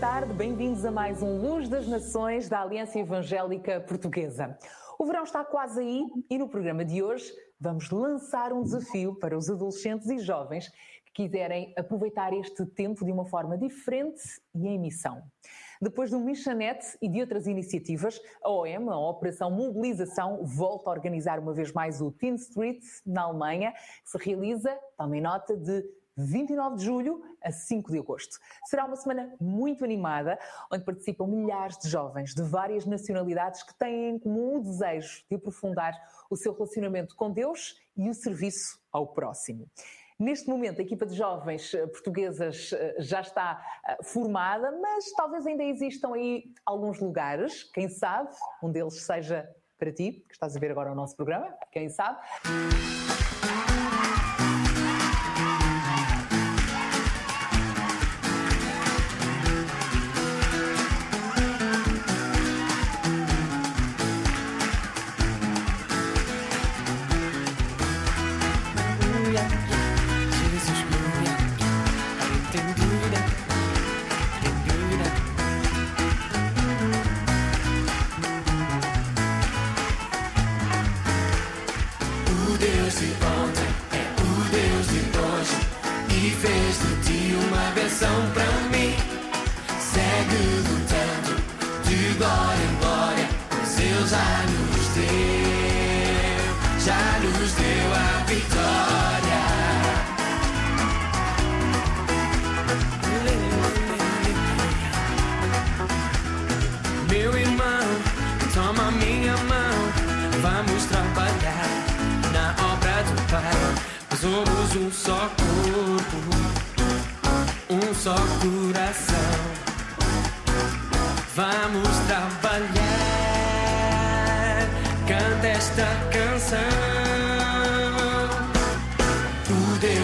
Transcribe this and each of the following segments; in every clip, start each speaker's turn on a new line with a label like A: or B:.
A: tarde, bem-vindos a mais um Luz das Nações da Aliança Evangélica Portuguesa. O verão está quase aí e no programa de hoje vamos lançar um desafio para os adolescentes e jovens que quiserem aproveitar este tempo de uma forma diferente e em missão. Depois do Missionete e de outras iniciativas, a OM, a Operação Mobilização, volta a organizar uma vez mais o Teen Street na Alemanha, que se realiza, tomem nota, de 29 de julho a 5 de agosto. Será uma semana muito animada, onde participam milhares de jovens de várias nacionalidades que têm em comum o desejo de aprofundar o seu relacionamento com Deus e o serviço ao próximo. Neste momento, a equipa de jovens eh, portuguesas eh, já está eh, formada, mas talvez ainda existam aí alguns lugares, quem sabe, um deles seja para ti, que estás a ver agora o nosso programa, quem sabe.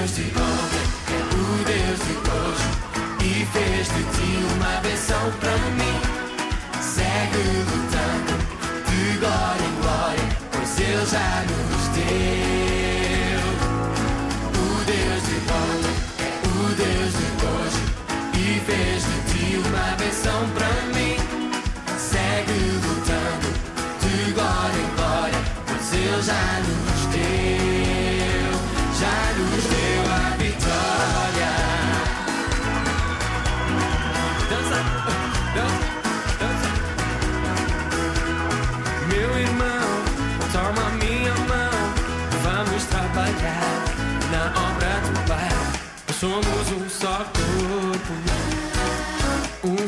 B: Deus de ontem é o Deus de hoje e fez de ti uma benção para mim. Segue lutando de glória em glória, pois Ele já nos deu. O Deus de ontem é o Deus de hoje e fez de ti uma benção para mim. Segue lutando de glória em glória, pois Ele já nos deu, já nos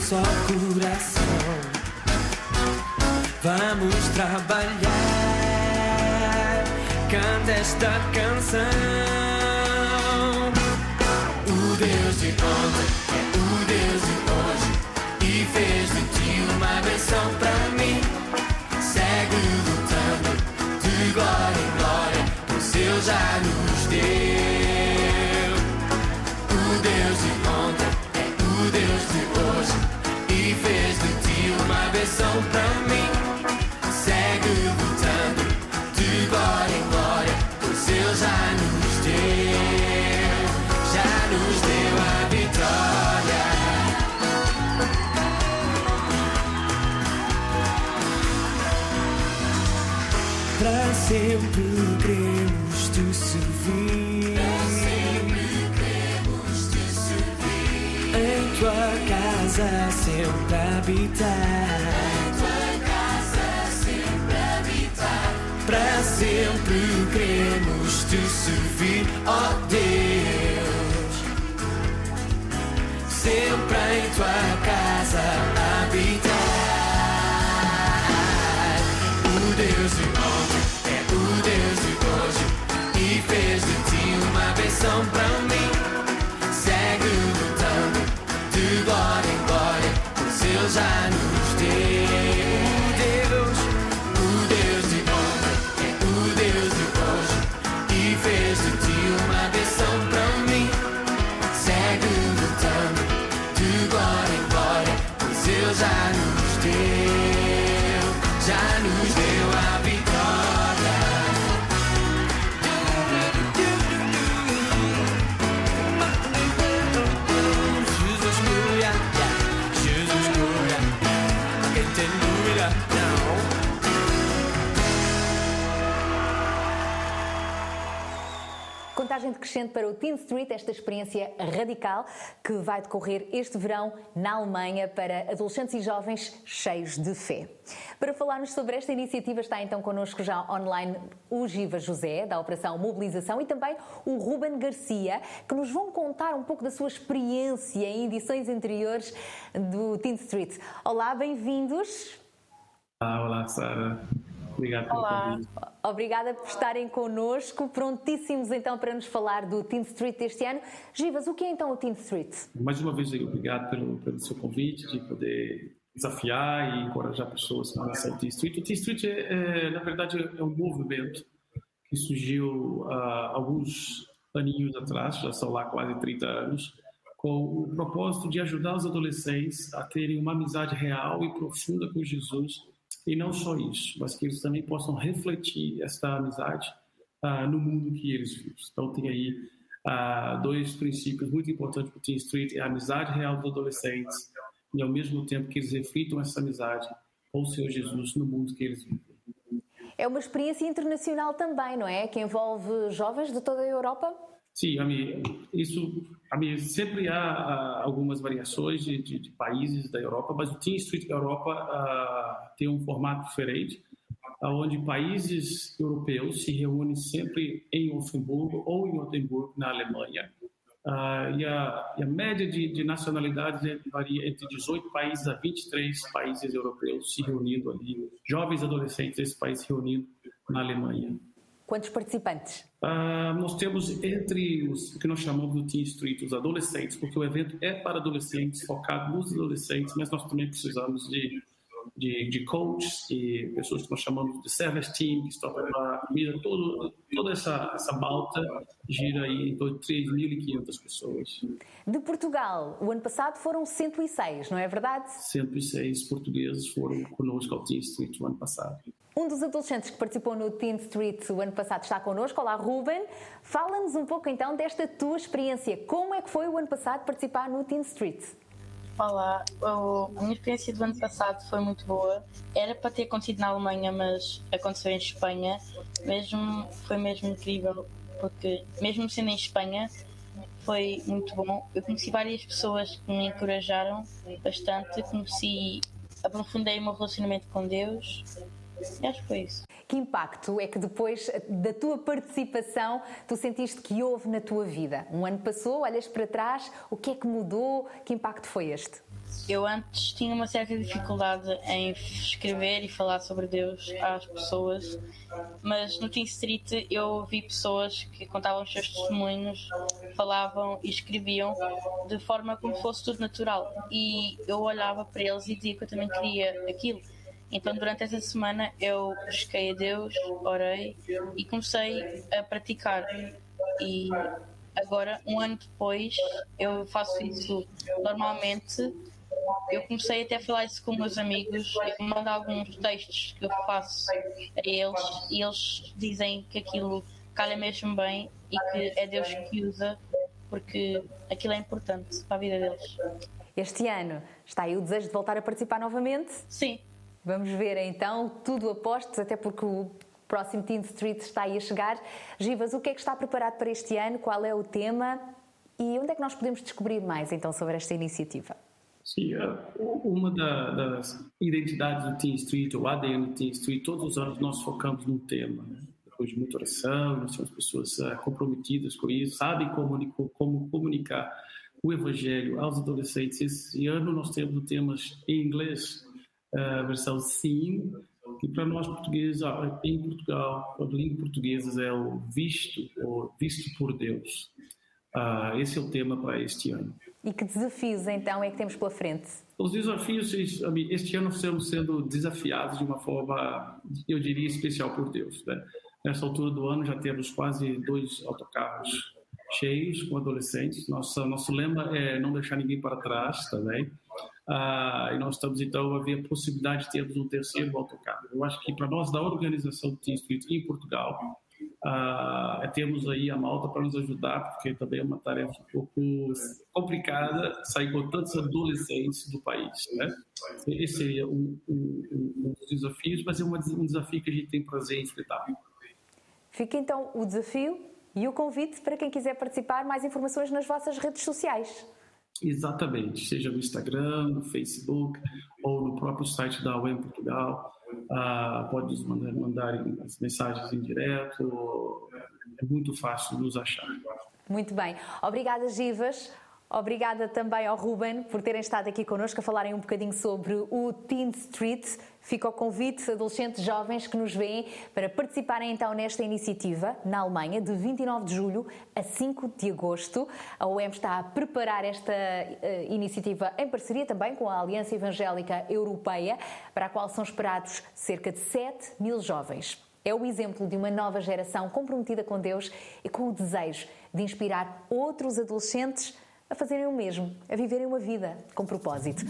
B: só coração. Vamos trabalhar, canta esta canção. O Deus de ontem é o Deus de hoje e fez de ti uma benção para mim. Segue lutando de glória em glória, pois Ele já nos benção para mim. Segue lutando de glória em glória, pois Ele já nos deu, já nos deu a vitória. Para sempre queremos te servir. Em tua casa sempre habitar. Queremos te servir, ó Deus.
A: Crescente para o Teen Street, esta experiência radical que vai decorrer este verão na Alemanha para adolescentes e jovens cheios de fé. Para falarmos sobre esta iniciativa está então connosco já online o Giva José, da Operação Mobilização, e também o Ruben Garcia, que nos vão contar um pouco da sua experiência em edições anteriores do Teen Street. Olá, bem-vindos.
C: Olá, olá, Sara. Obrigado pelo
A: Olá. convite. Obrigada por estarem connosco, prontíssimos então para nos falar do Teen Street deste ano. Givas, o que é então o Teen Street?
C: Mais uma vez, obrigado pelo, pelo seu convite, de poder desafiar e encorajar pessoas com relação ao Teen Street. O Teen Street, é, é, na verdade, é um movimento que surgiu há alguns aninhos atrás, já são lá quase 30 anos, com o propósito de ajudar os adolescentes a terem uma amizade real e profunda com Jesus e não só isso, mas que eles também possam refletir essa amizade uh, no mundo que eles vivem. Então, tem aí uh, dois princípios muito importantes para o Teen Street: é a amizade real dos adolescentes e, ao mesmo tempo, que eles reflitam essa amizade com o Senhor Jesus no mundo que eles vivem.
A: É uma experiência internacional também, não é? Que envolve jovens de toda a Europa?
C: Sim, Ami, isso Ami, sempre há algumas variações de, de, de, países da Europa, mas o Team Street Europa uh, tem um formato diferente, onde países europeus se reúnem sempre em Luxemburgo ou em Oldenburg, na Alemanha. Uh, e, a, e, a, média de, de nacionalidades varia entre 18 países a 23 países europeus se reunindo ali, jovens adolescentes desses países se reunindo na Alemanha.
A: Quantos participantes?
C: Uh, nós temos entre os que nós chamamos do Team Street, os adolescentes, porque o evento é para adolescentes, focado nos adolescentes, mas nós também precisamos de, de, de coaches e pessoas que nós chamamos de service team, que estão para comida, todo, toda essa, essa balta gira aí em torno de 3.500 pessoas.
A: De Portugal, o ano passado foram 106, não é verdade?
C: 106 portugueses foram conosco ao Team Street o ano passado.
A: Um dos adolescentes que participou no Teen Street o ano passado está connosco. Olá, Ruben. Fala-nos um pouco então desta tua experiência. Como é que foi o ano passado participar no Teen Street?
D: Olá, a minha experiência do ano passado foi muito boa. Era para ter acontecido na Alemanha, mas aconteceu em Espanha. Mesmo, foi mesmo incrível, porque mesmo sendo em Espanha, foi muito bom. Eu conheci várias pessoas que me encorajaram bastante. Conheci, aprofundei o meu relacionamento com Deus Acho que foi isso.
A: Que impacto é que depois da tua participação tu sentiste que houve na tua vida? Um ano passou, olhas para trás, o que é que mudou? Que impacto foi este?
D: Eu antes tinha uma certa dificuldade em escrever e falar sobre Deus às pessoas, mas no Teen Street eu vi pessoas que contavam os seus testemunhos, falavam e escreviam de forma como se fosse tudo natural. E eu olhava para eles e dizia que eu também queria aquilo então, durante essa semana, eu busquei a Deus, orei e comecei a praticar. E agora, um ano depois, eu faço isso normalmente. Eu comecei até a falar isso com meus amigos. Eu mando alguns textos que eu faço a eles e eles dizem que aquilo calha mesmo bem e que é Deus que usa porque aquilo é importante para a vida deles.
A: Este ano está aí o desejo de voltar a participar novamente?
D: Sim,
A: Vamos ver então, tudo apostos, até porque o próximo Teen Street está aí a chegar. Givas, o que é que está preparado para este ano? Qual é o tema? E onde é que nós podemos descobrir mais então sobre esta iniciativa?
C: Sim, é, uma das identidades do Teen Street, o ADN do Teen Street, todos os anos nós focamos num tema. Né? Depois de muita oração, nós temos pessoas é, comprometidas com isso, sabem como comunicar o Evangelho aos adolescentes. Esse ano nós temos temas em inglês, a versão sim, que para nós portugueses, em Portugal, a língua portuguesa é o visto, ou visto por Deus. Uh, esse é o tema para este ano.
A: E que desafios então é que temos pela frente?
C: Os desafios este ano estamos sendo desafiados de uma forma, eu diria, especial por Deus. Né? Nessa altura do ano já temos quase dois autocarros cheios com adolescentes. Nossa, nosso lema é não deixar ninguém para trás também. Ah, e nós estamos então a ver a possibilidade de termos um terceiro autocarro. Eu acho que para nós da organização do Team Street em Portugal ah, temos aí a Malta para nos ajudar, porque também é uma tarefa um pouco complicada sair com tantos adolescentes do país. Né? Esse seria um, um, um dos desafios, mas é um desafio que a gente tem prazer em enfrentar.
A: Fica então o desafio e o convite para quem quiser participar, mais informações nas vossas redes sociais.
C: Exatamente, seja no Instagram, no Facebook ou no próprio site da UEM Portugal. Ah, pode nos mandar, mandar as mensagens em direto, é muito fácil nos achar.
A: Muito bem. Obrigada, Givas. Obrigada também ao Ruben por terem estado aqui connosco a falarem um bocadinho sobre o Teen Street. Fica o convite, adolescentes jovens que nos veem, para participarem então nesta iniciativa na Alemanha, de 29 de julho a 5 de agosto. A OEM está a preparar esta uh, iniciativa em parceria também com a Aliança Evangélica Europeia, para a qual são esperados cerca de 7 mil jovens. É o exemplo de uma nova geração comprometida com Deus e com o desejo de inspirar outros adolescentes a fazerem o mesmo, a viverem uma vida com propósito.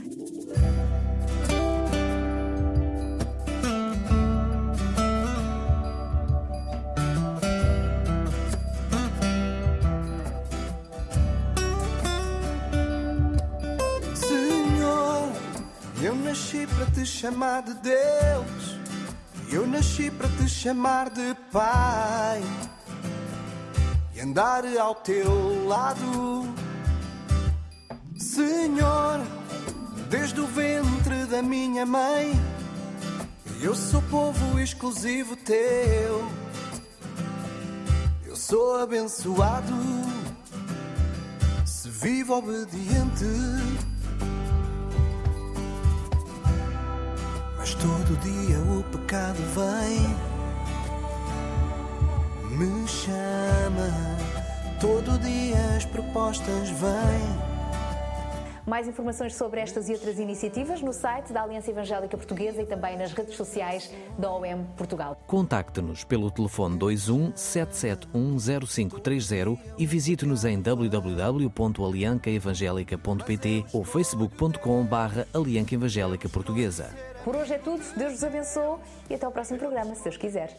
E: Nasci para te chamar de Deus. Eu nasci para te chamar de Pai e andar ao teu lado Senhor, desde o ventre da minha mãe, eu sou povo exclusivo teu. Eu sou abençoado se vivo obediente. Todo dia o pecado vem, me chama. Todo dia as propostas vêm.
A: Mais informações sobre estas e outras iniciativas no site da Aliança Evangélica Portuguesa e também nas redes sociais da OM Portugal.
F: Contacte-nos pelo telefone 21 7710530 e visite-nos em www.aliancaevangelica.pt ou facebook.com.br Alianca Evangélica Portuguesa.
A: Por hoje é tudo. Deus vos abençoe e até ao próximo programa, se Deus quiser.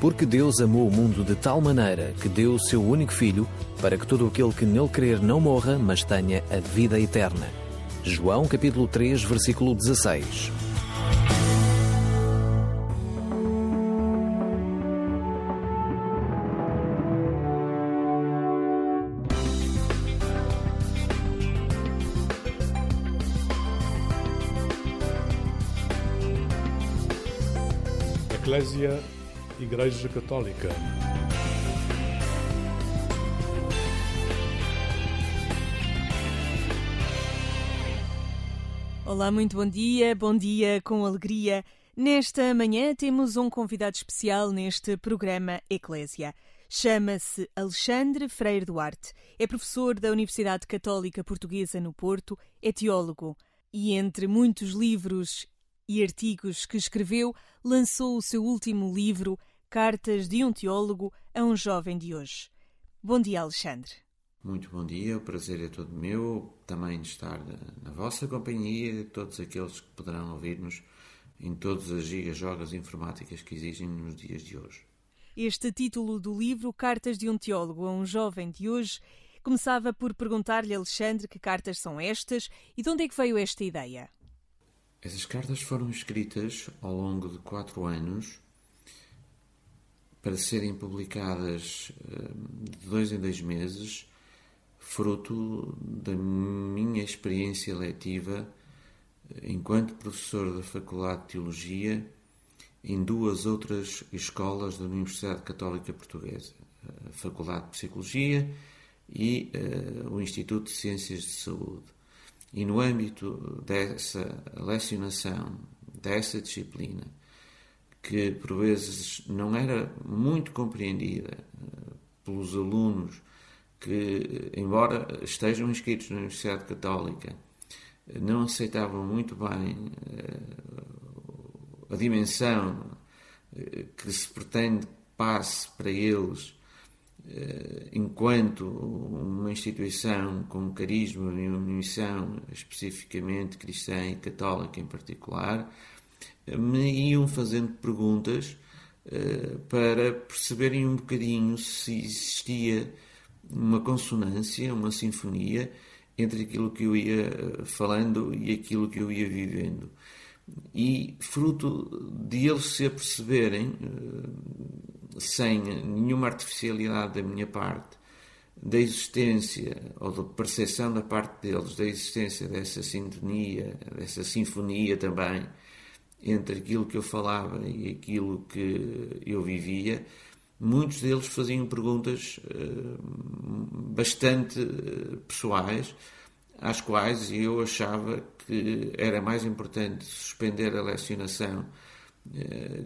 F: Porque Deus amou o mundo de tal maneira que deu o seu único filho para que todo aquele que nele crer não morra, mas tenha a vida eterna. João capítulo 3, versículo 16.
G: Eclésia Igreja Católica.
H: Olá, muito bom dia, bom dia com alegria. Nesta manhã temos um convidado especial neste programa Eclésia. Chama-se Alexandre Freire Duarte. É professor da Universidade Católica Portuguesa no Porto, é teólogo e, entre muitos livros e artigos que escreveu, lançou o seu último livro, Cartas de um Teólogo a um Jovem de Hoje. Bom dia, Alexandre.
I: Muito bom dia, o prazer é todo meu também de estar na vossa companhia, todos aqueles que poderão ouvir-nos em todas as gigas-jogas informáticas que existem nos dias de hoje.
H: Este título do livro, Cartas de um Teólogo a um Jovem de Hoje, começava por perguntar-lhe, Alexandre, que cartas são estas e de onde é que veio esta ideia?
I: Essas cartas foram escritas ao longo de quatro anos para serem publicadas eh, de dois em dois meses, fruto da minha experiência letiva enquanto professor da Faculdade de Teologia em duas outras escolas da Universidade Católica Portuguesa, a Faculdade de Psicologia e uh, o Instituto de Ciências de Saúde. E no âmbito dessa lecionação, dessa disciplina, que por vezes não era muito compreendida eh, pelos alunos que, embora estejam inscritos na Universidade Católica, não aceitavam muito bem a dimensão que se pretende passe para eles enquanto uma instituição com carisma e uma missão especificamente cristã e católica em particular, me iam fazendo perguntas para perceberem um bocadinho se existia uma consonância, uma sinfonia entre aquilo que eu ia falando e aquilo que eu ia vivendo. E fruto de eles se aperceberem, sem nenhuma artificialidade da minha parte, da existência ou da percepção da parte deles da existência dessa sintonia, dessa sinfonia também entre aquilo que eu falava e aquilo que eu vivia, muitos deles faziam perguntas bastante pessoais, às quais eu achava que era mais importante suspender a lecionação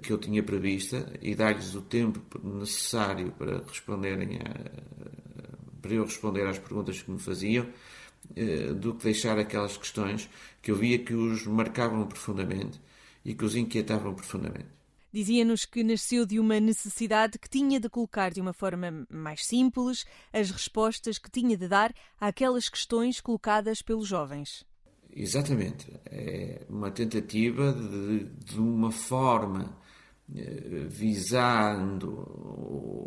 I: que eu tinha prevista e dar-lhes o tempo necessário para responderem a, para eu responder às perguntas que me faziam do que deixar aquelas questões que eu via que os marcavam profundamente e que os inquietavam profundamente.
H: Dizia-nos que nasceu de uma necessidade que tinha de colocar de uma forma mais simples as respostas que tinha de dar àquelas questões colocadas pelos jovens.
I: Exatamente. É uma tentativa de, de uma forma eh, visando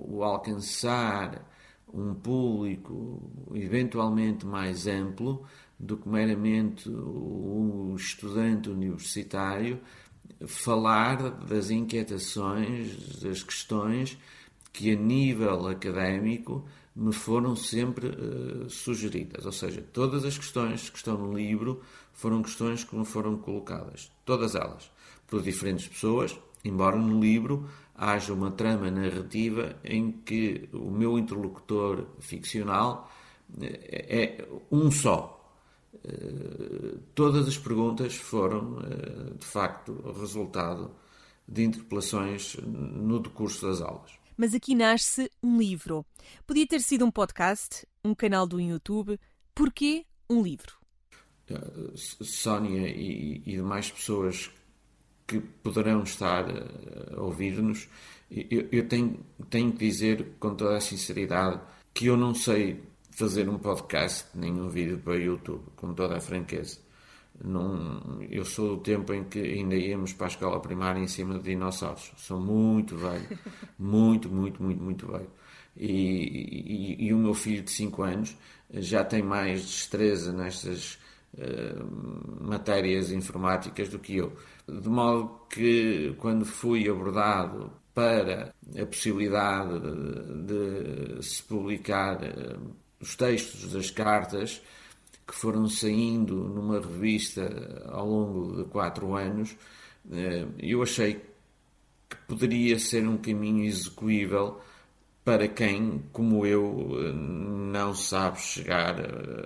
I: o alcançar um público eventualmente mais amplo do que meramente o estudante universitário, falar das inquietações, das questões que a nível académico me foram sempre uh, sugeridas. Ou seja, todas as questões que estão no livro foram questões que me foram colocadas. Todas elas. Por diferentes pessoas, embora no livro haja uma trama narrativa em que o meu interlocutor ficcional eh, é um só. Uh, todas as perguntas foram, de facto, resultado de interpelações no decurso das aulas
H: mas aqui nasce um livro. Podia ter sido um podcast, um canal do YouTube. Porquê um livro?
I: Sónia e, e demais pessoas que poderão estar a ouvir-nos, eu, eu tenho, tenho que dizer com toda a sinceridade que eu não sei fazer um podcast nem um vídeo para o YouTube, com toda a franqueza. Não, eu sou do tempo em que ainda íamos para a escola primária em cima de dinossauros. Sou muito velho. Muito, muito, muito, muito velho. E, e, e o meu filho de 5 anos já tem mais destreza nestas uh, matérias informáticas do que eu. De modo que, quando fui abordado para a possibilidade de, de se publicar uh, os textos das cartas, que foram saindo numa revista ao longo de quatro anos, eh, eu achei que poderia ser um caminho execuível para quem, como eu, eh, não sabe chegar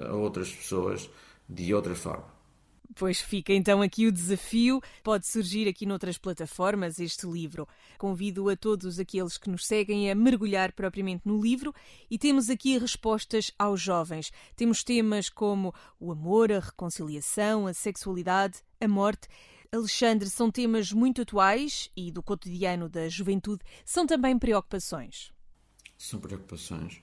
I: a outras pessoas de outra forma.
H: Pois fica então aqui o desafio. Pode surgir aqui noutras plataformas este livro. Convido a todos aqueles que nos seguem a mergulhar propriamente no livro e temos aqui respostas aos jovens. Temos temas como o amor, a reconciliação, a sexualidade, a morte. Alexandre, são temas muito atuais e do cotidiano da juventude. São também preocupações.
I: São preocupações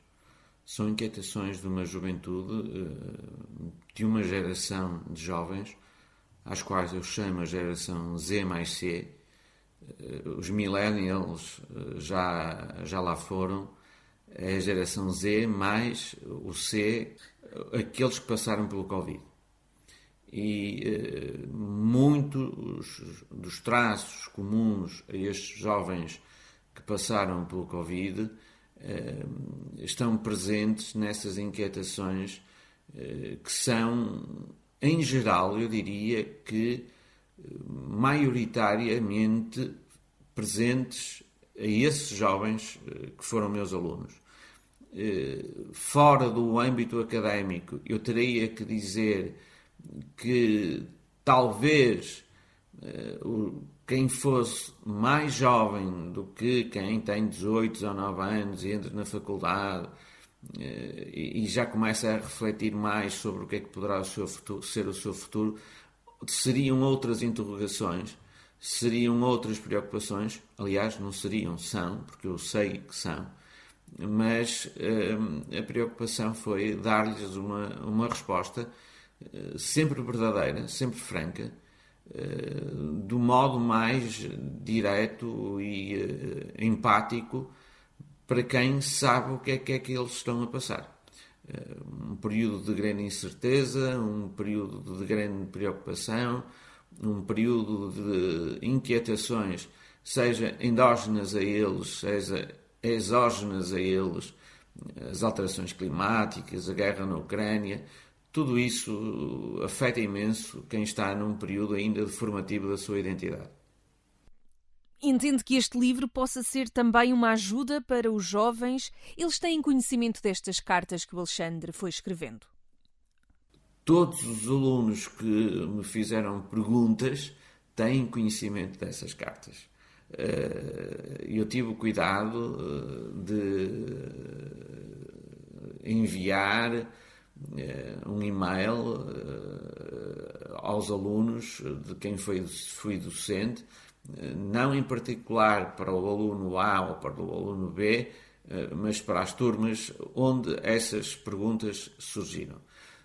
I: são inquietações de uma juventude, eh, de uma geração de jovens, às quais eu chamo a geração Z mais C. Eh, os millennials eh, já, já lá foram, é a geração Z mais o C, aqueles que passaram pelo Covid. E muitos dos traços comuns a estes jovens que passaram pelo Covid estão presentes nessas inquietações eh, que são, em geral, eu diria que eh, maioritariamente presentes a esses jovens que foram meus alunos. Fora do âmbito académico, eu teria que dizer que talvez quem fosse mais jovem do que quem tem 18, 19 anos e entra na faculdade eh, e já começa a refletir mais sobre o que é que poderá o futuro, ser o seu futuro, seriam outras interrogações, seriam outras preocupações. Aliás, não seriam, são, porque eu sei que são, mas a preocupação foi dar-lhes uma, uma resposta sempre verdadeira, sempre franca, do modo mais direto e empático para quem sabe o que é que, é que eles estão a passar. Um período de grande incerteza, um período de grande preocupação, um período de inquietações, seja endógenas a eles, seja exógenas a eles, as alterações climáticas, a guerra na Ucrânia, tudo isso afeta imenso quem está num período ainda formativo da sua identidade.
H: Entende que este livro possa ser também uma ajuda para os jovens? Eles têm conhecimento destas cartas que o Alexandre foi escrevendo?
I: Todos os alunos que me fizeram perguntas têm conhecimento dessas cartas. Eh, eu tive o cuidado eh, de enviar um e-mail aos alunos de quem foi, fui docente não em particular para o aluno A ou para o aluno B, eh, mas para as turmas onde essas perguntas surgiram.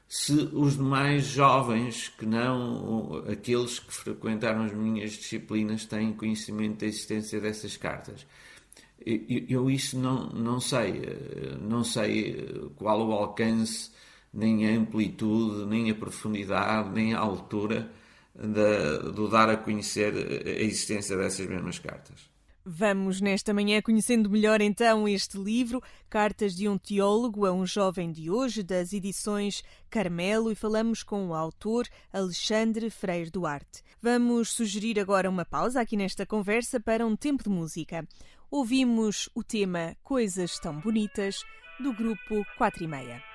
I: Se os demais jovens, que não aqueles que frequentaram as minhas disciplinas, têm conhecimento da existência dessas cartas, eu isso não, não sei. Eh, não sei qual o alcance, nem a amplitude, nem a profundidade, nem a altura do dar a conhecer a existência dessas mesmas cartas.
H: Vamos nesta manhã conhecendo melhor então este livro, Cartas de um Teólogo a um Jovem de Hoje, das edições Carmelo, e falamos com o autor Alexandre Freire Duarte. Vamos sugerir agora uma pausa aqui nesta conversa para um tempo de música. Ouvimos o tema Coisas Tão Bonitas, do grupo 4 e meia.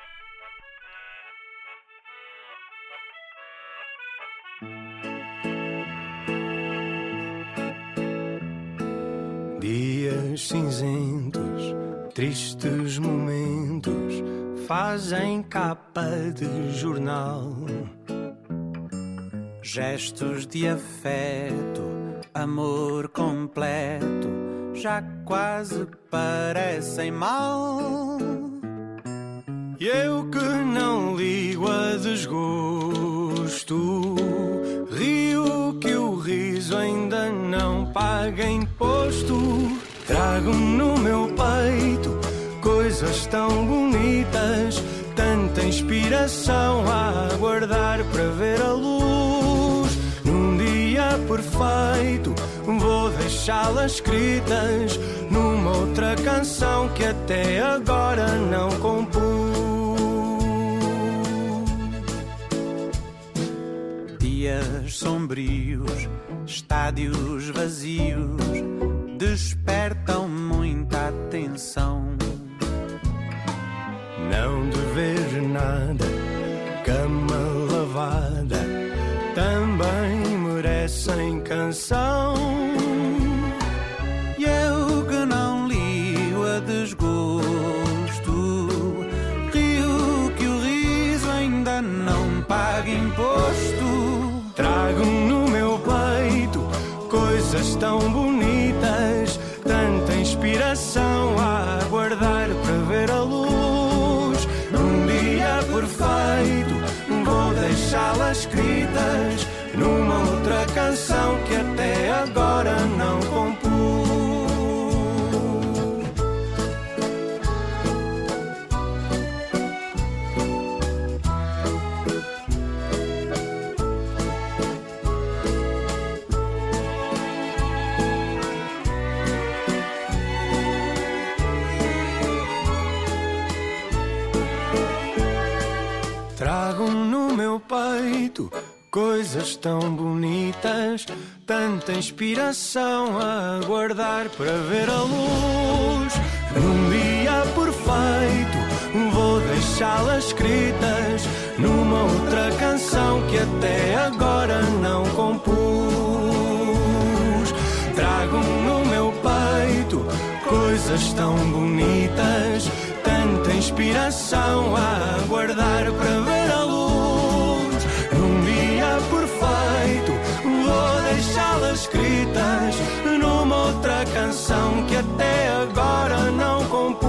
E: Dias cinzentos, tristes momentos fazem capa de jornal. Gestos de afeto, amor completo, já quase parecem mal. E eu que não ligo a desgosto, rio que o riso ainda não paga imposto. Trago no meu peito coisas tão bonitas, tanta inspiração a aguardar para ver a luz. Num dia perfeito, vou deixá-las escritas numa outra canção que até agora não compus. Dias sombrios, estádios vazios, despertam muita atenção. Não dever nada, canção que até agora não compus. Trago no meu peito coisas tão bonitas, tanta inspiração a aguardar para ver a luz. Num dia perfeito, vou deixá-las escritas numa outra canção que até agora não compus. Trago no meu peito coisas tão bonitas, tanta inspiração a aguardar para ver canção que até agora não compus.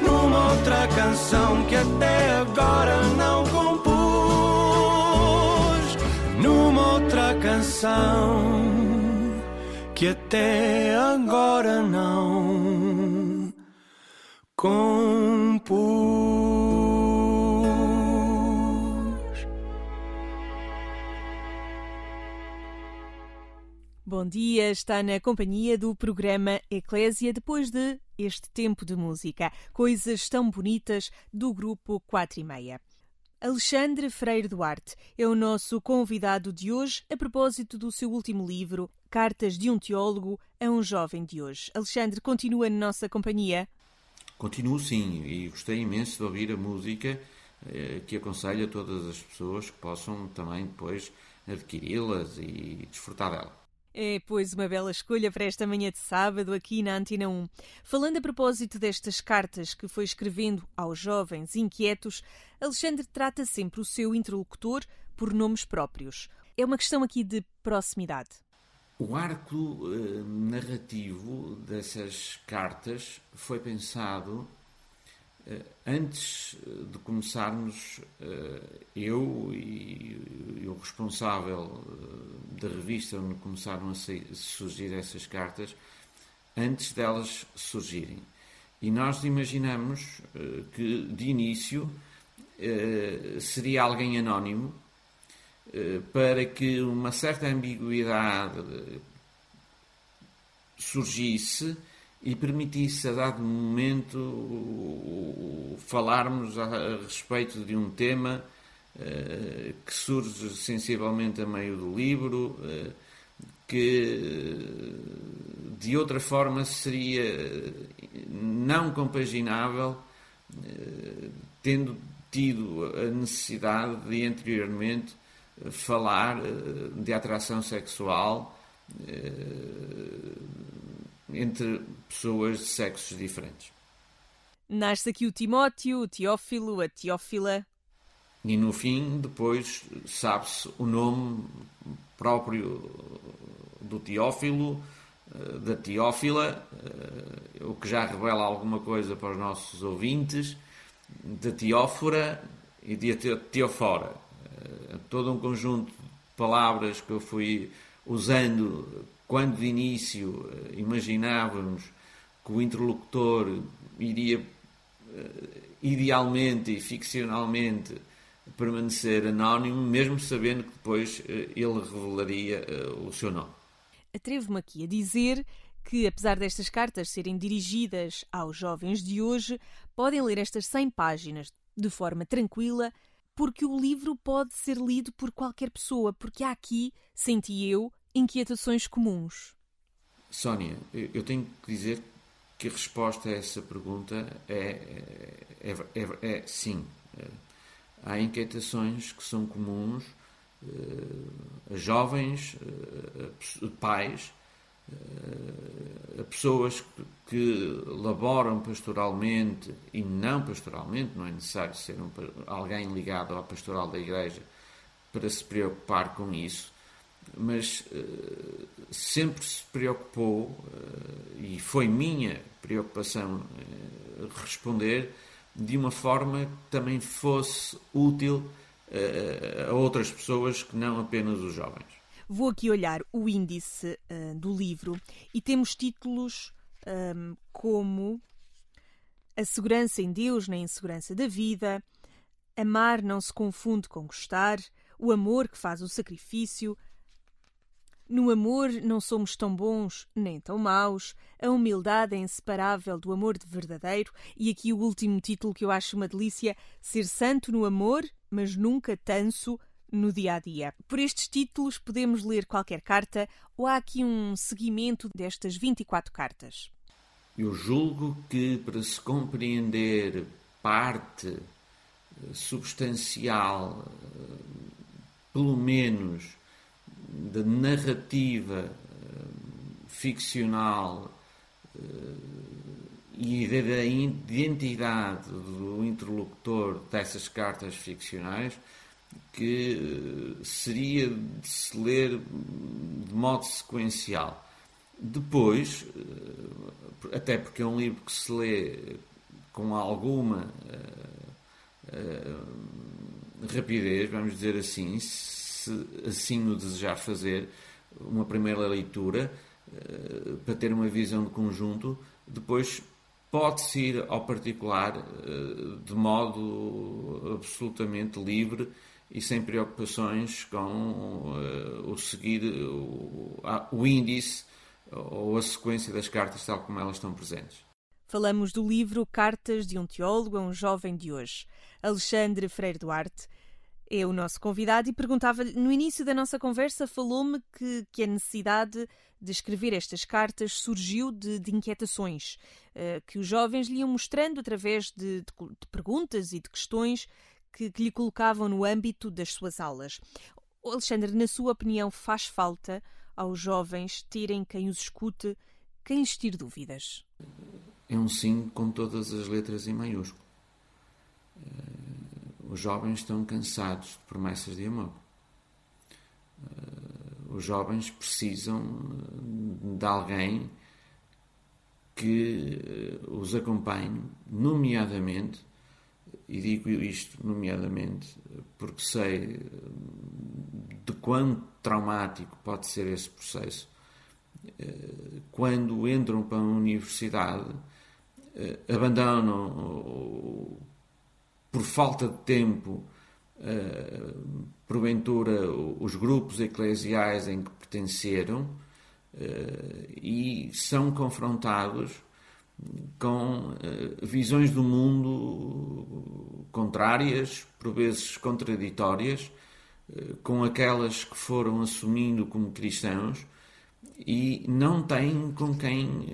E: Numa outra canção que até agora não compus. Numa outra canção que até agora não compus.
H: Bom dia, está na companhia do programa Eclésia depois de este tempo de música. Coisas tão bonitas do grupo 4 e meia. Alexandre Freire Duarte é o nosso convidado de hoje a propósito do seu último livro, Cartas de um Teólogo a um Jovem de Hoje. Alexandre, continua na nossa companhia?
I: Continuo sim, e gostei imenso de ouvir a música eh, que aconselho a todas as pessoas que possam também depois adquiri-las e desfrutar dela.
H: É, pois, uma bela escolha para esta manhã de sábado aqui na Antena 1. Falando a propósito destas cartas que foi escrevendo aos jovens inquietos, Alexandre trata sempre o seu interlocutor por nomes próprios. É uma questão aqui de proximidade.
I: O arco eh, narrativo dessas cartas foi pensado antes de começarmos, eh, eu e, o responsável eh, da revista onde começaram a surgir essas cartas, antes delas surgirem. E nós imaginamos eh, que, de início, eh, seria alguém anónimo eh, para que uma certa ambiguidade eh, surgisse e permitisse a dado momento falarmos a, respeito de um tema eh, que surge sensivelmente a meio do livro, eh, que de outra forma seria não compaginável, eh, tendo tido a necessidade de anteriormente falar de atração sexual entre pessoas de sexos diferentes.
H: Nasce aqui o Timóteo, o Teófilo, a Teófila.
I: E no fim, depois, sabe-se o nome próprio do Teófilo, eh, da Teófila, eh, o que já revela alguma coisa para os nossos ouvintes, da Teófora e de Te- Teofora. Eh, Todo um conjunto de palavras que eu fui usando quando de início eh, imaginávamos que o interlocutor iria eh, idealmente e ficcionalmente permanecer anónimo, mesmo sabendo que depois eh, ele revelaria o seu nome.
H: Atrevo-me aqui a dizer que, apesar destas cartas serem dirigidas aos jovens de hoje, podem ler estas 100 páginas de forma tranquila, porque o livro pode ser lido por qualquer pessoa, porque há aqui, senti eu, inquietações comuns.
I: Sónia, eu tenho que dizer que a resposta a essa pergunta é, é, é- é- é sim. Há inquietações que são comuns eh, a jovens, eh, a pais, eh, a pessoas que, laboram pastoralmente e não pastoralmente, não é necessário ser um alguém ligado à pastoral da igreja para se preocupar com isso, mas eh, sempre se preocupou, eh, e foi minha preocupação eh, responder de uma forma que também fosse útil a outras pessoas que não apenas os jovens.
H: Vou aqui olhar o índice do livro e temos títulos ahm, como A Segurança em Deus na Insegurança da Vida, Amar não se confunde com gostar, O Amor que faz o sacrifício, No amor não somos tão bons nem tão maus, A humildade é inseparável do amor de verdadeiro, e aqui o último título que eu acho uma delícia, Ser santo no amor, mas nunca tanso no dia a dia. Por estes títulos podemos ler qualquer carta ou há aqui um seguimento destas 24 cartas?
I: Eu julgo que para se compreender parte eh, substancial, eh, pelo menos, da narrativa eh, ficcional eh, e da identidade do interlocutor dessas cartas ficcionais que seria de se ler de modo sequencial. Depois, até porque é um livro que se lê com alguma rapidez, vamos dizer assim, se assim o desejar fazer, uma primeira leitura uh, para ter uma visão de conjunto, depois pode-se ir ao particular uh, de modo absolutamente livre e sem preocupações com uh, o seguir o índice ou a sequência das cartas tal como elas estão presentes.
H: Falamos do livro Cartas de um Teólogo a um Jovem de Hoje. Alexandre Freire Duarte é o nosso convidado e perguntava-lhe, no início da nossa conversa, falou-me que, que a necessidade de escrever estas cartas surgiu de, de inquietações uh, que os jovens lhe iam mostrando através de, de, de perguntas e de questões que, que, lhe colocavam no âmbito das suas aulas. Alexandre, na sua opinião, faz falta aos jovens terem quem os escute, quem lhes tire dúvidas?
I: é um sim com todas as letras em maiúsculo. Uh, os jovens estão cansados de promessas de amor. Uh, os jovens precisam de alguém que os acompanhe, nomeadamente, e digo isto nomeadamente porque sei de quão traumático pode ser esse processo, quando entram para a universidade eh, abandonam por falta de tempo eh, porventura os grupos eclesiais em que pertenceram eh, e são confrontados com visões do mundo contrárias, por vezes contraditórias, com aquelas que foram assumindo como cristãos e não têm com quem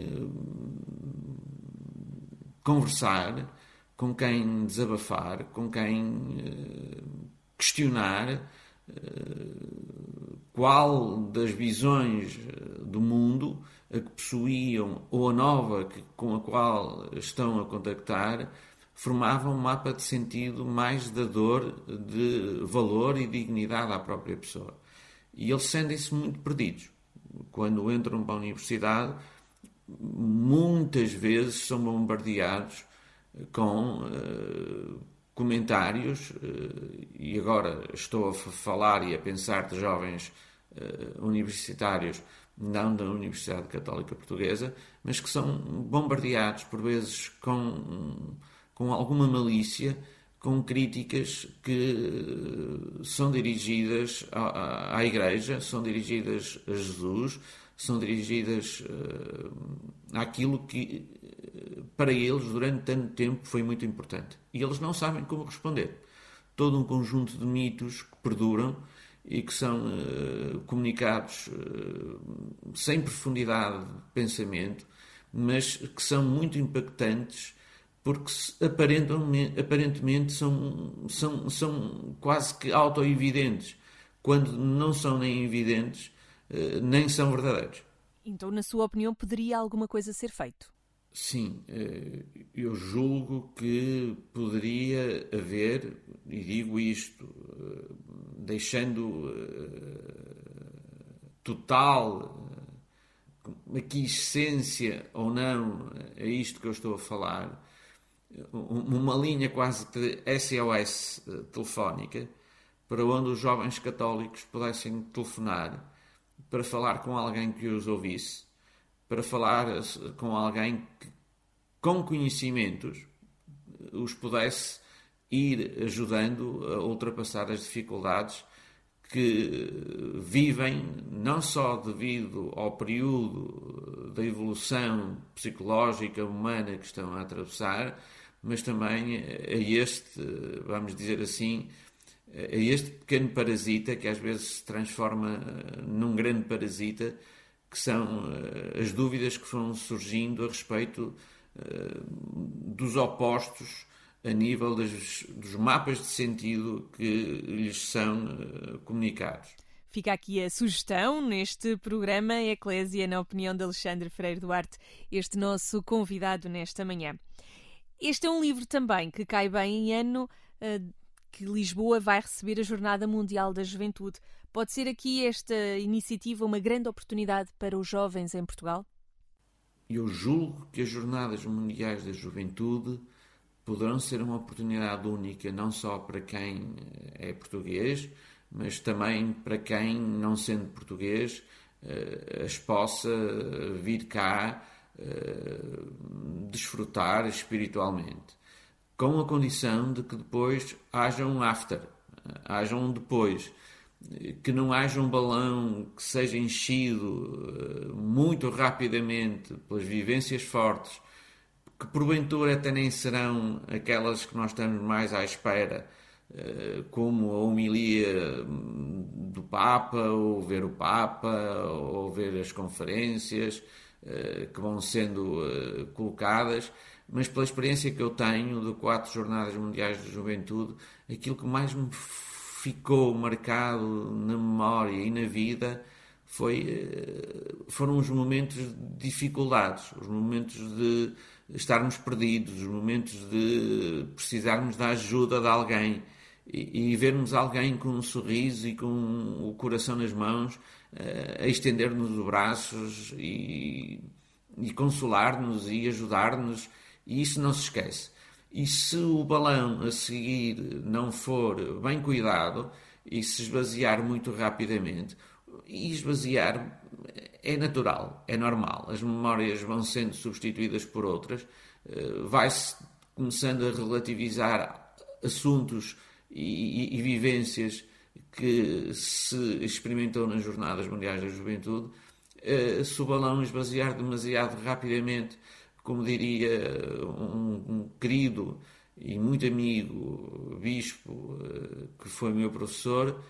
I: conversar, com quem desabafar, com quem uh, questionar uh, qual das visões eh, do mundo a que possuíam ou a nova que, com a qual estão a contactar formavam um mapa de sentido mais dador de valor e dignidade à própria pessoa. E eles sentem-se muito perdidos. Quando entram para a universidade, muitas vezes são bombardeados com uh, comentários, uh, e agora estou a falar e a pensar de jovens uh, universitários, não da Universidade Católica Portuguesa, mas que são bombardeados por vezes com, com alguma malícia, com críticas que são dirigidas à, à Igreja, são dirigidas a Jesus, são dirigidas àquilo que para eles durante tanto tempo foi muito importante. E eles não sabem como responder. Todo um conjunto de mitos que perduram e que são uh, comunicados sem profundidade de pensamento, mas que são muito impactantes porque aparentemente, aparentemente são, são, são quase que auto-evidentes, quando não são nem evidentes eh, nem são verdadeiros.
H: Então, na sua opinião, poderia alguma coisa ser feito?
I: Sim, eh, eu julgo que poderia haver, e digo isto, eh, deixando total aquiescência ou não a isto que eu estou a falar, uma linha quase de SOS telefónica para onde os jovens católicos pudessem telefonar para falar com alguém que os ouvisse, para falar com alguém que, com conhecimentos, os pudesse ir ajudando a ultrapassar as dificuldades que vivem não só devido ao período da evolução psicológica humana que estão a atravessar, mas também a este, vamos dizer assim, a este pequeno parasita que às vezes se transforma eh, num grande parasita, que são eh, as dúvidas que foram surgindo a respeito eh, dos opostos a nível das, dos mapas de sentido que lhes são comunicados.
H: Fica aqui a sugestão neste programa Eclésia, na opinião de Alexandre Freire Duarte, este nosso convidado nesta manhã. Este é um livro também que cai bem em ano uh, que Lisboa vai receber a Jornada Mundial da Juventude. Pode ser aqui esta iniciativa uma grande oportunidade para os jovens em Portugal?
I: Eu julgo que as Jornadas Mundiais da Juventude poderão ser uma oportunidade única, não só para quem é português, mas também para quem, não sendo português, eh, as possa vir cá eh, desfrutar espiritualmente. Com a condição de que depois haja um after, haja um depois, que não haja um balão que seja enchido eh, muito rapidamente pelas vivências fortes que porventura até nem serão aquelas que nós estamos mais à espera, eh, como a homilia do Papa, ou ver o Papa, ou ver as conferências eh, que vão sendo colocadas, mas pela experiência que eu tenho de quatro Jornadas Mundiais de Juventude, aquilo que mais me ficou marcado na memória e na vida foi, foram os momentos de dificuldades, os momentos de estarmos perdidos, os momentos de precisarmos da ajuda de alguém e, e vermos alguém com um sorriso e com o coração nas mãos uh, a estender-nos os braços e, e consolar-nos e ajudar-nos, e isso não se esquece. E se o balão a seguir não for bem cuidado e se esvaziar muito rapidamente, e esvaziar é natural, é normal. As memórias vão sendo substituídas por outras, eh, vai-se começando a relativizar assuntos e, e, e, vivências que se experimentou nas Jornadas Mundiais da Juventude. Eh, se o balão esvaziar demasiado rapidamente, como diria um, um querido e muito amigo bispo eh, que foi meu professor,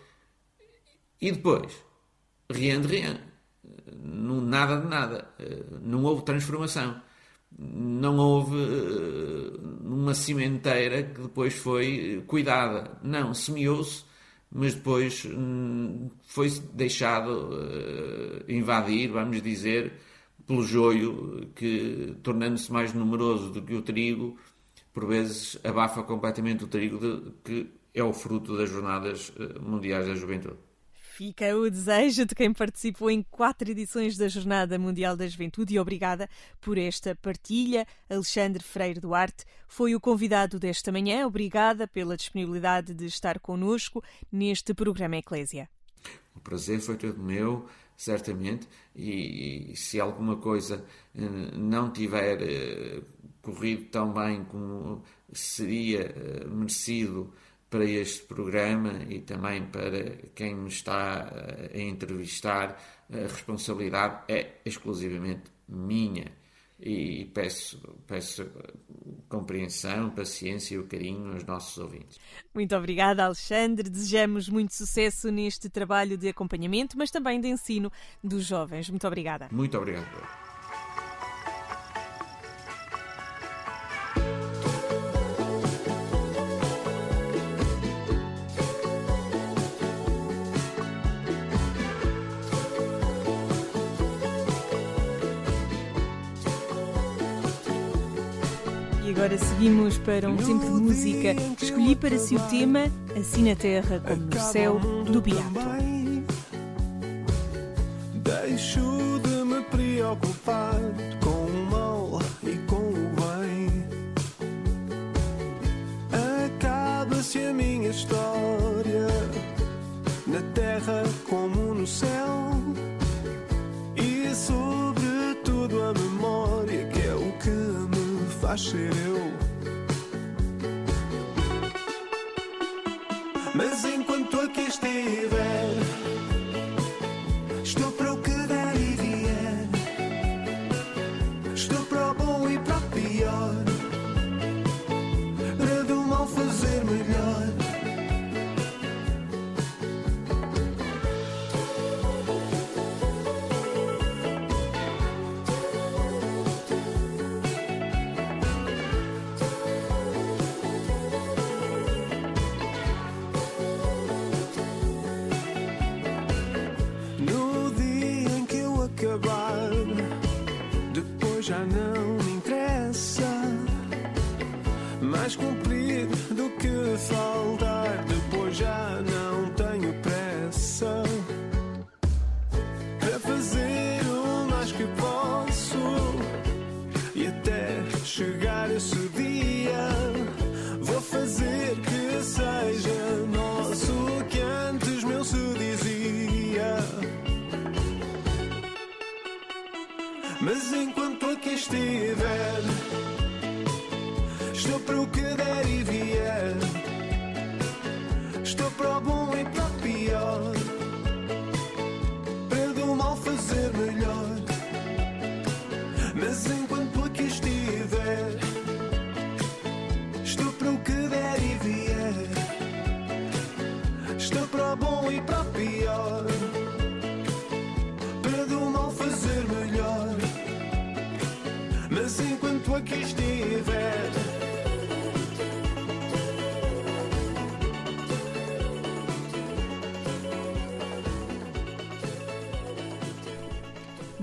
I: e depois rien de rien. Não, nada de nada. Não houve transformação. Não houve eh, uma cimenteira que depois foi cuidada. Não, semeou-se, mas depois hum, foi deixado eh, invadir, vamos dizer, pelo joio que, tornando-se mais numeroso do que o trigo, por vezes abafa completamente o trigo, de, que é o fruto das Jornadas eh, Mundiais da Juventude.
H: Fica o desejo de quem participou em quatro edições da Jornada Mundial da Juventude e obrigada por esta partilha. Alexandre Freire Duarte foi o convidado desta manhã. Obrigada pela disponibilidade de estar connosco neste programa Eclésia.
I: O prazer foi todo meu, certamente, e, e se alguma coisa eh, não tiver eh, corrido tão bem como seria eh, merecido para este programa e também para quem me está a entrevistar, a responsabilidade é exclusivamente minha. E peço, peço compreensão, paciência e o carinho aos nossos ouvintes.
H: Muito obrigada, Alexandre. Desejamos muito sucesso neste trabalho de acompanhamento, mas também de ensino dos jovens. Muito obrigada.
I: Muito obrigado.
H: Agora seguimos para um tempo de música. Escolhi para si o tema Assim na Terra como no Céu, do Beato.
J: Deixo de me preocupar eu. Mas enquanto aqui estiver,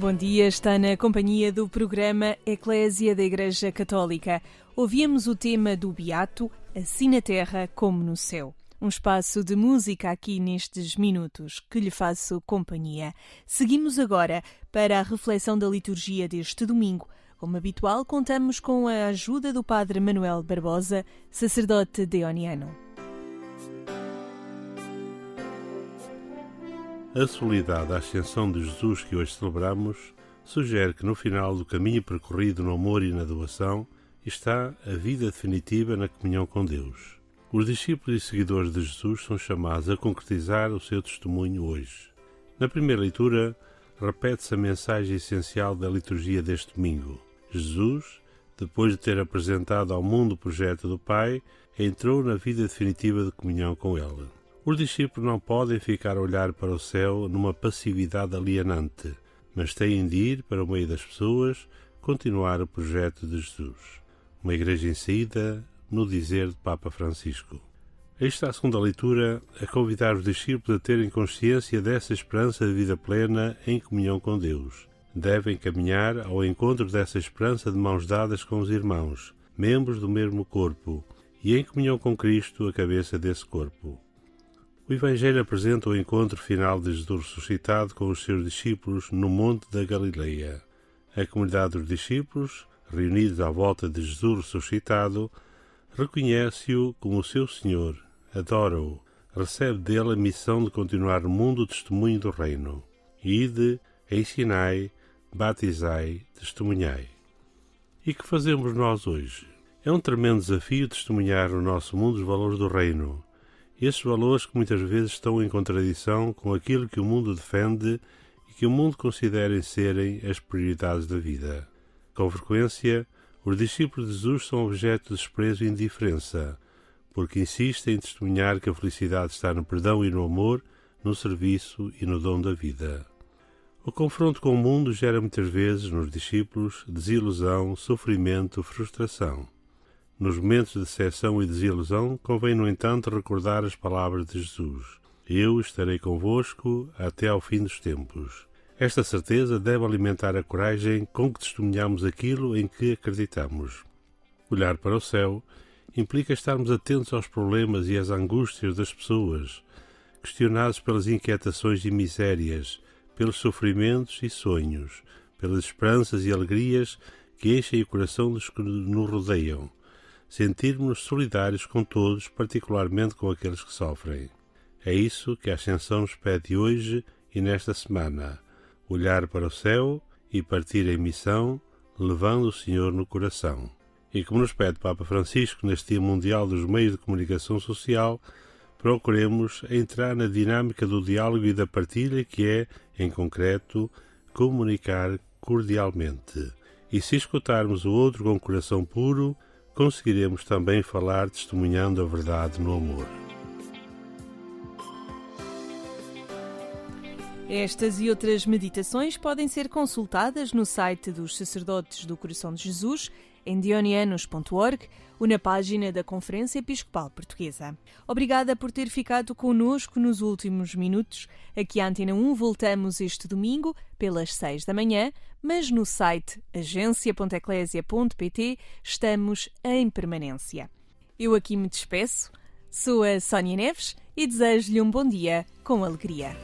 J: Bom
H: dia, está na companhia do programa Eclésia da Igreja Católica. Ouvíamos o tema do Beato, assim na terra como no céu. Um espaço de música aqui nestes minutos que lhe faço companhia. Seguimos agora para a reflexão da liturgia deste domingo. Como habitual, contamos com a ajuda do Padre Manuel Barbosa, sacerdote deoniano.
G: A solenidade da Ascensão de Jesus que hoje celebramos sugere que no final do caminho percorrido no amor e na doação está a vida definitiva na comunhão com Deus. Os discípulos e seguidores de Jesus são chamados a concretizar o seu testemunho hoje. Na primeira leitura, repete-se a mensagem essencial da liturgia deste domingo. Jesus, depois de ter apresentado ao mundo o projeto do Pai, entrou na vida definitiva de comunhão com Ele. Os discípulos não podem ficar a olhar para o céu numa passividade alienante, mas têm de ir para o meio das pessoas continuar o projeto de Jesus. Uma igreja saída, no dizer de Papa Francisco. Esta a segunda leitura a convidar os discípulos a terem consciência dessa esperança de vida plena em comunhão com Deus. Devem caminhar ao encontro dessa esperança de mãos dadas com os irmãos, membros do mesmo corpo, e em comunhão com Cristo, a cabeça desse corpo. O Evangelho apresenta o encontro final de Jesus ressuscitado com os seus discípulos no Monte da Galileia. A comunidade dos discípulos, reunidos à volta de Jesus ressuscitado, reconhece-o como seu Senhor, adora-o, recebe dele a missão de continuar no mundo o testemunho do Reino. Ide, ensinai, batizai, testemunhai. E que fazemos nós hoje? É um tremendo desafio testemunhar no nosso mundo os valores do Reino. Esses valores que muitas vezes estão em contradição com aquilo que o mundo defende e que o mundo considera serem as prioridades da vida. Com frequência, os discípulos de Jesus são objeto de desprezo e indiferença, porque insistem em testemunhar que a felicidade está no perdão e no amor, no serviço e no dom da vida. O confronto com o mundo gera muitas vezes nos discípulos desilusão, sofrimento, frustração. Nos momentos de decepção e desilusão, convém, no entanto, recordar as palavras de Jesus: Eu estarei convosco até ao fim dos tempos. Esta certeza deve alimentar a coragem com que testemunhamos aquilo em que acreditamos. Olhar para o céu implica estarmos atentos aos problemas e às angústias das pessoas, questionados pelas inquietações e misérias, pelos sofrimentos e sonhos, pelas esperanças e alegrias que enchem o coração dos que nos rodeiam. Sentirmos-nos solidários com todos, particularmente com aqueles que sofrem. É isso que a Ascensão nos pede hoje e nesta semana olhar para o céu e partir em missão, levando o Senhor no coração. E como nos pede Papa Francisco neste Dia Mundial dos Meios de Comunicação Social, procuremos entrar na dinâmica do diálogo e da partilha, que é, em concreto, comunicar cordialmente. E se escutarmos o outro com coração puro, conseguiremos também falar testemunhando a verdade no amor.
H: Estas e outras meditações podem ser consultadas no site dos Sacerdotes do Coração de Jesus, em dionianos.org ou na página da Conferência Episcopal Portuguesa. Obrigada por ter ficado conosco nos últimos minutos. Aqui à Antena 1 voltamos este domingo pelas 6 da manhã, mas no site agência.eclésia.pt estamos em permanência. Eu aqui me despeço, sou a Sónia Neves e desejo-lhe um bom dia com alegria.